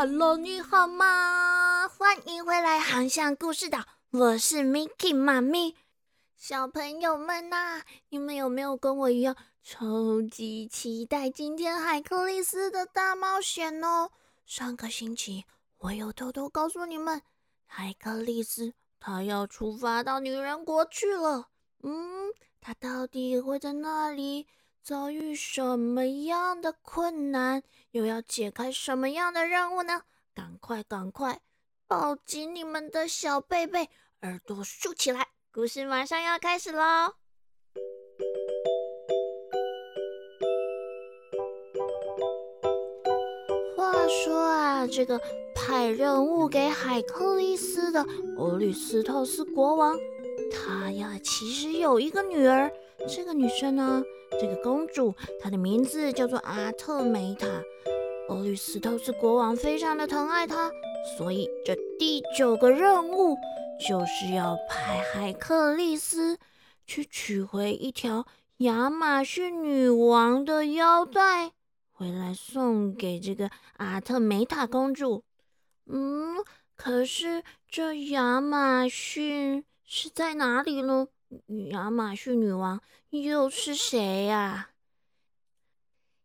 Hello，你好吗？欢迎回来航向故事岛，我是 Mickey 妈咪。小朋友们呐，你们有没有跟我一样超级期待今天海克利斯的大冒险呢？上个星期我有偷偷告诉你们，海克利斯他要出发到女人国去了。嗯，他到底会在那里？遭遇什么样的困难，又要解开什么样的任务呢？赶快，赶快，抱紧你们的小贝贝，耳朵竖起来，故事马上要开始喽！话说啊，这个派任务给海克利斯的欧律斯透斯国王，他呀其实有一个女儿，这个女生呢。这个公主，她的名字叫做阿特梅塔。欧律斯透斯国王非常的疼爱她，所以这第九个任务就是要派海克利斯去取回一条亚马逊女王的腰带，回来送给这个阿特梅塔公主。嗯，可是这亚马逊是在哪里呢？亚马逊女王又是谁呀？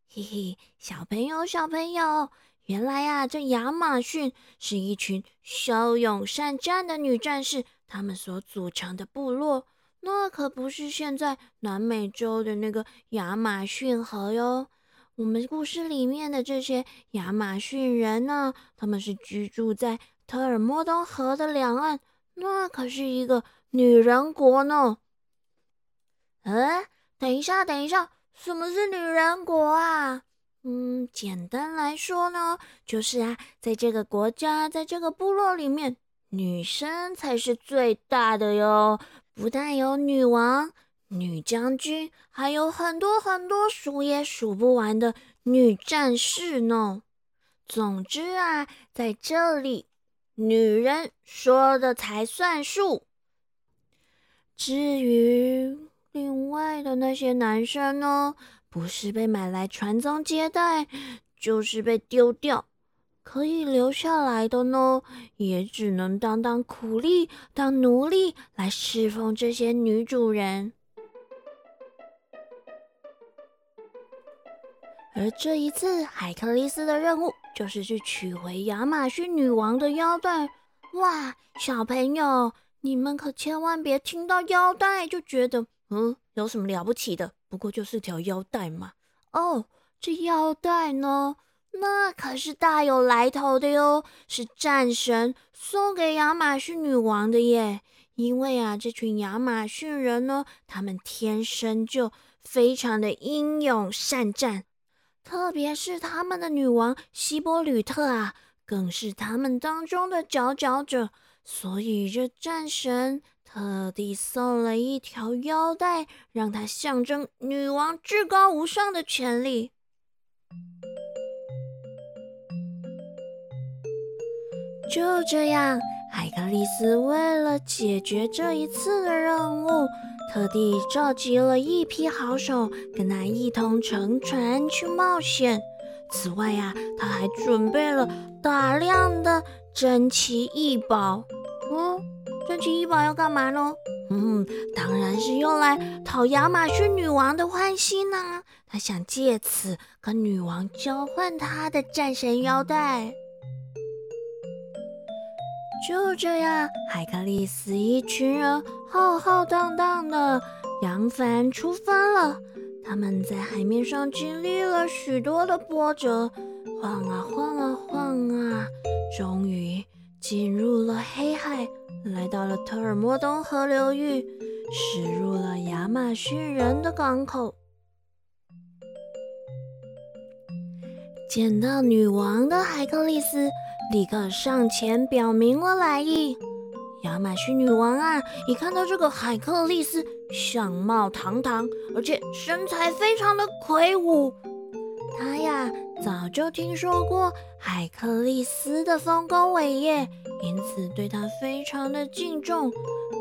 嘿嘿，小朋友，小朋友，原来呀，这亚马逊是一群骁勇善战的女战士，她们所组成的部落，那可不是现在南美洲的那个亚马逊河哟。我们故事里面的这些亚马逊人呢，他们是居住在特尔莫东河的两岸，那可是一个。女人国呢？哎，等一下，等一下，什么是女人国啊？嗯，简单来说呢，就是啊，在这个国家，在这个部落里面，女生才是最大的哟。不但有女王、女将军，还有很多很多数也数不完的女战士呢。总之啊，在这里，女人说的才算数。至于另外的那些男生呢？不是被买来传宗接代，就是被丢掉。可以留下来的呢，也只能当当苦力、当奴隶来侍奉这些女主人。而这一次，海克力斯的任务就是去取回亚马逊女王的腰带。哇，小朋友！你们可千万别听到腰带就觉得，嗯，有什么了不起的？不过就是条腰带嘛。哦，这腰带呢，那可是大有来头的哟，是战神送给亚马逊女王的耶。因为啊，这群亚马逊人呢，他们天生就非常的英勇善战，特别是他们的女王希波吕特啊，更是他们当中的佼佼者。所以，这战神特地送了一条腰带，让它象征女王至高无上的权力。就这样，海格力斯为了解决这一次的任务，特地召集了一批好手，跟他一同乘船去冒险。此外呀，他还准备了大量的珍奇异宝。嗯，珍奇异宝要干嘛呢？嗯，当然是用来讨亚马逊女王的欢心呢。他想借此跟女王交换他的战神腰带。就这样，海克力斯一群人浩浩荡荡的扬帆出发了。他们在海面上经历了许多的波折，晃啊晃啊晃啊，终于。进入了黑海，来到了特尔莫东河流域，驶入了亚马逊人的港口。见到女王的海克利斯，立刻上前表明了来意。亚马逊女王啊，一看到这个海克利斯，相貌堂堂，而且身材非常的魁梧，她呀。早就听说过海克利斯的丰功伟业，因此对他非常的敬重。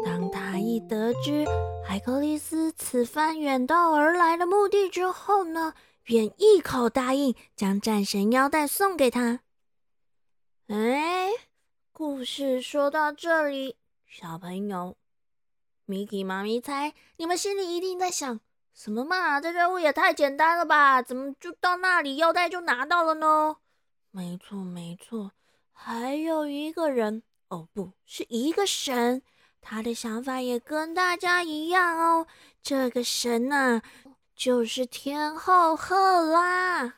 当他一得知海克利斯此番远道而来的目的之后呢，便一口答应将战神腰带送给他。哎，故事说到这里，小朋友，Miki 妈咪猜，你们心里一定在想，什么嘛？这任务也太简单了吧？怎么就到那里腰带就拿到了呢？没错，没错，还有一个人，哦，不是一个神，他的想法也跟大家一样哦。这个神呐，就是天后赫拉，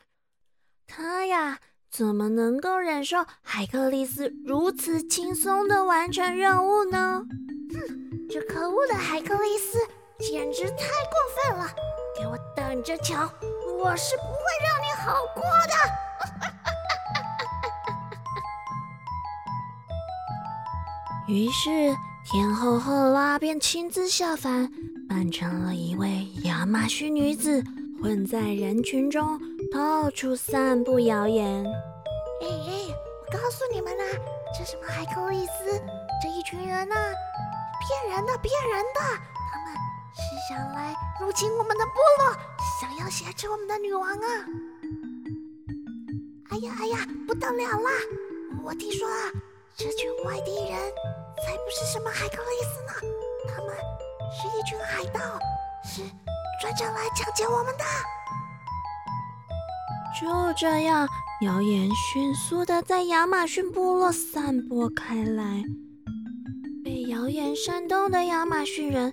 他呀。怎么能够忍受海克力斯如此轻松的完成任务呢？哼，这可恶的海克力斯简直太过分了！给我等着瞧，我是不会让你好过的！于是，天后赫拉便亲自下凡，扮成了一位亚马逊女子，混在人群中。到处散布谣言。哎哎，我告诉你们啊，这什么海克力斯这一群人呐，骗人的，骗人的！他们是想来入侵我们的部落，想要挟持我们的女王啊！哎呀哎呀，不得了啦！我听说啊，这群外地人才不是什么海克力斯呢，他们是一群海盗，是专程来抢劫我们的。就这样，谣言迅速的在亚马逊部落散播开来。被谣言煽动的亚马逊人，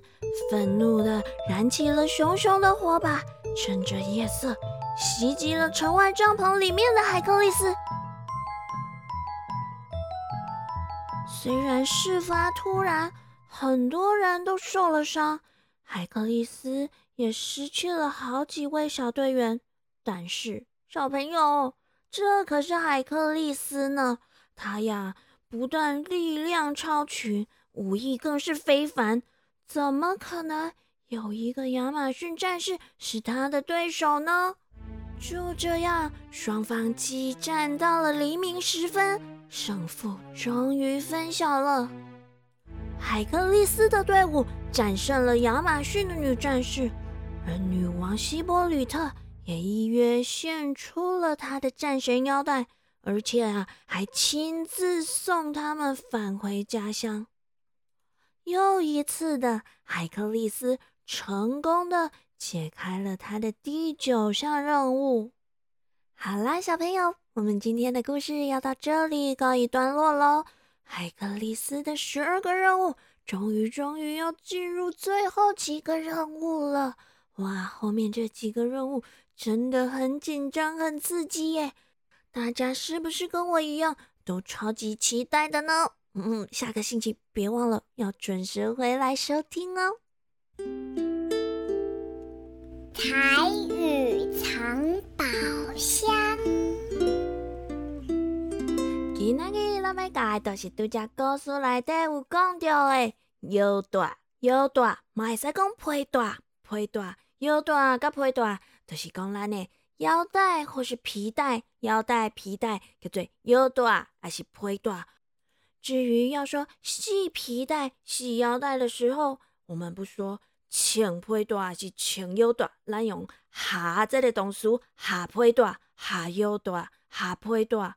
愤怒的燃起了熊熊的火把，趁着夜色袭击了城外帐篷里面的海克力斯。虽然事发突然，很多人都受了伤，海克力斯也失去了好几位小队员，但是。小朋友，这可是海克利斯呢！他呀，不但力量超群，武艺更是非凡，怎么可能有一个亚马逊战士是他的对手呢？就这样，双方激战到了黎明时分，胜负终于分晓了。海克力斯的队伍战胜了亚马逊的女战士，而女王希波吕特。也依约献出了他的战神腰带，而且啊，还亲自送他们返回家乡。又一次的，海克力斯成功的解开了他的第九项任务。好啦，小朋友，我们今天的故事要到这里告一段落喽。海克力斯的十二个任务，终于终于要进入最后几个任务了。哇，后面这几个任务。真的很紧张，很刺激耶！大家是不是跟我一样都超级期待的呢？嗯，下个星期别忘了要准时回来收听哦。彩雨藏宝箱，今仔日咱要讲的都是拄只故事内底有讲到的腰带，腰带，嘛会使讲皮带，皮带，腰带甲皮带。就是讲咱的腰带或是皮带，腰带、皮带叫做腰带还是皮带。至于要说系皮带、系腰带的时候，我们不说穿皮带是穿腰带，咱用下这个动词下皮带、下腰带、下皮带。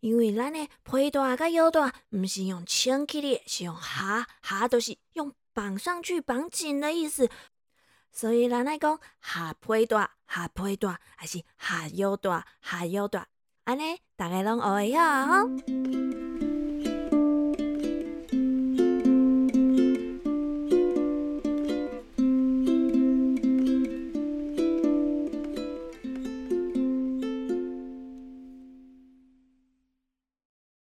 因为咱的皮带甲腰带毋是用穿起的，是用下下，都是用绑上去、绑紧的意思。所以咱来讲下皮带、下皮带，还是下腰带、下腰带，安尼大家拢学会晓啊吼。